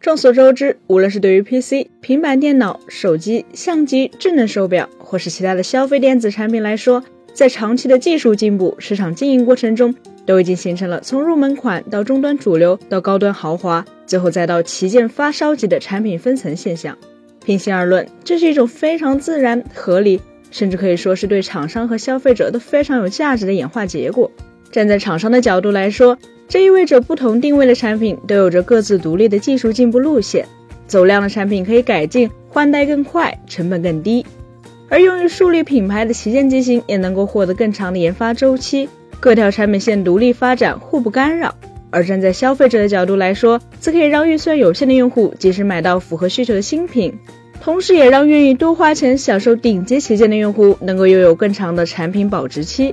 众所周知，无论是对于 PC、平板电脑、手机、相机、智能手表，或是其他的消费电子产品来说，在长期的技术进步、市场经营过程中，都已经形成了从入门款到中端主流到高端豪华，最后再到旗舰发烧级的产品分层现象。平心而论，这是一种非常自然、合理，甚至可以说是对厂商和消费者都非常有价值的演化结果。站在厂商的角度来说，这意味着不同定位的产品都有着各自独立的技术进步路线，走量的产品可以改进换代更快，成本更低；而用于树立品牌的旗舰机型也能够获得更长的研发周期，各条产品线独立发展，互不干扰。而站在消费者的角度来说，则可以让预算有限的用户及时买到符合需求的新品，同时也让愿意多花钱享受顶级旗舰的用户能够拥有更长的产品保值期，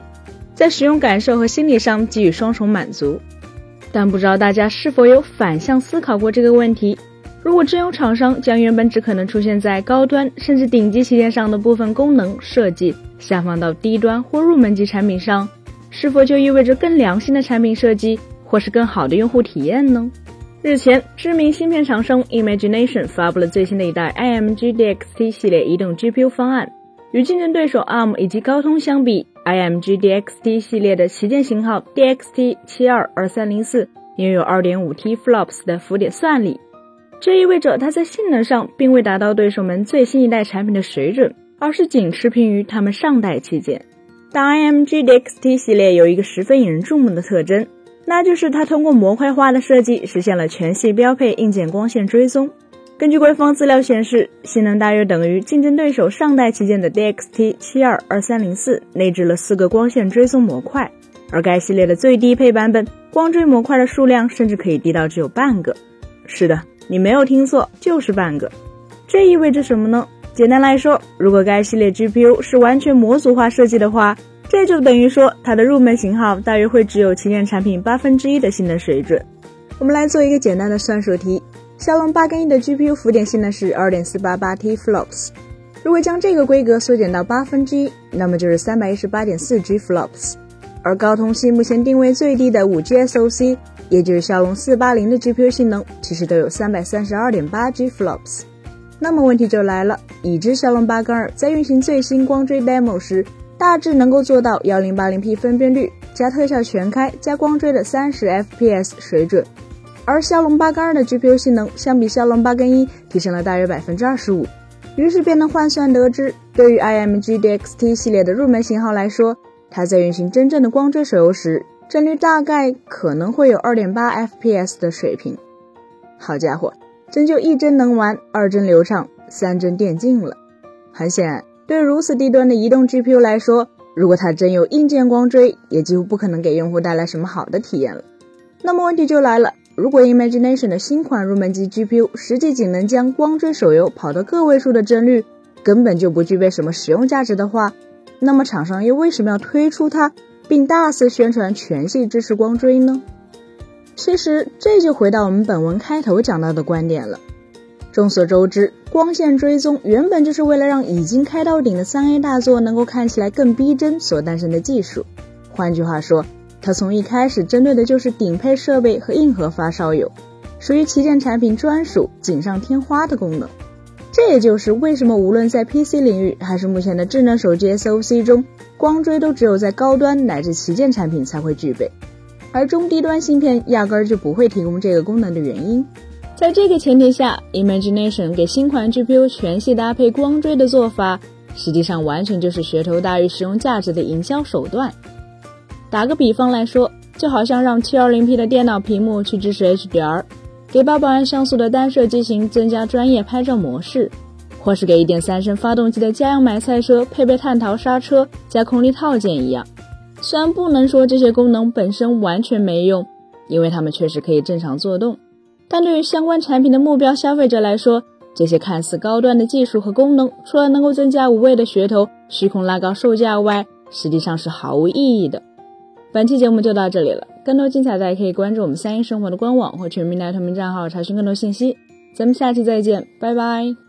在使用感受和心理上给予双重满足。但不知道大家是否有反向思考过这个问题？如果真有厂商将原本只可能出现在高端甚至顶级旗舰上的部分功能设计下放到低端或入门级产品上，是否就意味着更良心的产品设计或是更好的用户体验呢？日前，知名芯片厂商 Imagination 发布了最新的一代 IMG DXT 系列移动 GPU 方案，与竞争对手 ARM 以及高通相比。IMG DXT 系列的旗舰型号 DXT 七二二三零四拥有 2.5T FLOPS 的浮点算力，这意味着它在性能上并未达到对手们最新一代产品的水准，而是仅持平于他们上代旗舰。但 IMG DXT 系列有一个十分引人注目的特征，那就是它通过模块化的设计实现了全系标配硬件光线追踪。根据官方资料显示，性能大约等于竞争对手上代旗舰的 DXT 七二二三零四，内置了四个光线追踪模块，而该系列的最低配版本光追模块的数量甚至可以低到只有半个。是的，你没有听错，就是半个。这意味着什么呢？简单来说，如果该系列 GPU 是完全模组化设计的话，这就等于说它的入门型号大约会只有旗舰产品八分之一的性能水准。我们来做一个简单的算术题。骁龙八跟一的 GPU 浮点性能是二点四八八 T FLOPS，如果将这个规格缩减到八分之一，那么就是三百一十八点四 G FLOPS。而高通系目前定位最低的五 G SoC，也就是骁龙四八零的 GPU 性能，其实都有三百三十二点八 G FLOPS。那么问题就来了，已知骁龙八跟二在运行最新光追 demo 时，大致能够做到幺零八零 P 分辨率加特效全开加光追的三十 FPS 水准。而骁龙八跟二的 GPU 性能相比骁龙八跟一提升了大约百分之二十五，于是便能换算得知，对于 IMG DXT 系列的入门型号来说，它在运行真正的光追手游时，帧率大概可能会有二点八 FPS 的水平。好家伙，真就一帧能玩，二帧流畅，三帧电竞了。很显然，对如此低端的移动 GPU 来说，如果它真有硬件光追，也几乎不可能给用户带来什么好的体验了。那么问题就来了。如果 Imagination 的新款入门级 GPU 实际仅能将光追手游跑到个位数的帧率，根本就不具备什么实用价值的话，那么厂商又为什么要推出它，并大肆宣传全系支持光追呢？其实这就回到我们本文开头讲到的观点了。众所周知，光线追踪原本就是为了让已经开到顶的三 A 大作能够看起来更逼真所诞生的技术。换句话说，它从一开始针对的就是顶配设备和硬核发烧友，属于旗舰产品专属锦上添花的功能。这也就是为什么无论在 PC 领域还是目前的智能手机 SoC 中，光追都只有在高端乃至旗舰产品才会具备，而中低端芯片压根儿就不会提供这个功能的原因。在这个前提下，Imagination 给新款 GPU 全系搭配光追的做法，实际上完全就是噱头大于实用价值的营销手段。打个比方来说，就好像让 720P 的电脑屏幕去支持 HDR，给八百万像素的单摄机型增加专业拍照模式，或是给1.3升发动机的家用买菜车配备碳陶刹车加空力套件一样。虽然不能说这些功能本身完全没用，因为它们确实可以正常作动，但对于相关产品的目标消费者来说，这些看似高端的技术和功能，除了能够增加无谓的噱头、虚空拉高售价外，实际上是毫无意义的。本期节目就到这里了，更多精彩大家可以关注我们三一生活的官网或全民大同名账号查询更多信息。咱们下期再见，拜拜。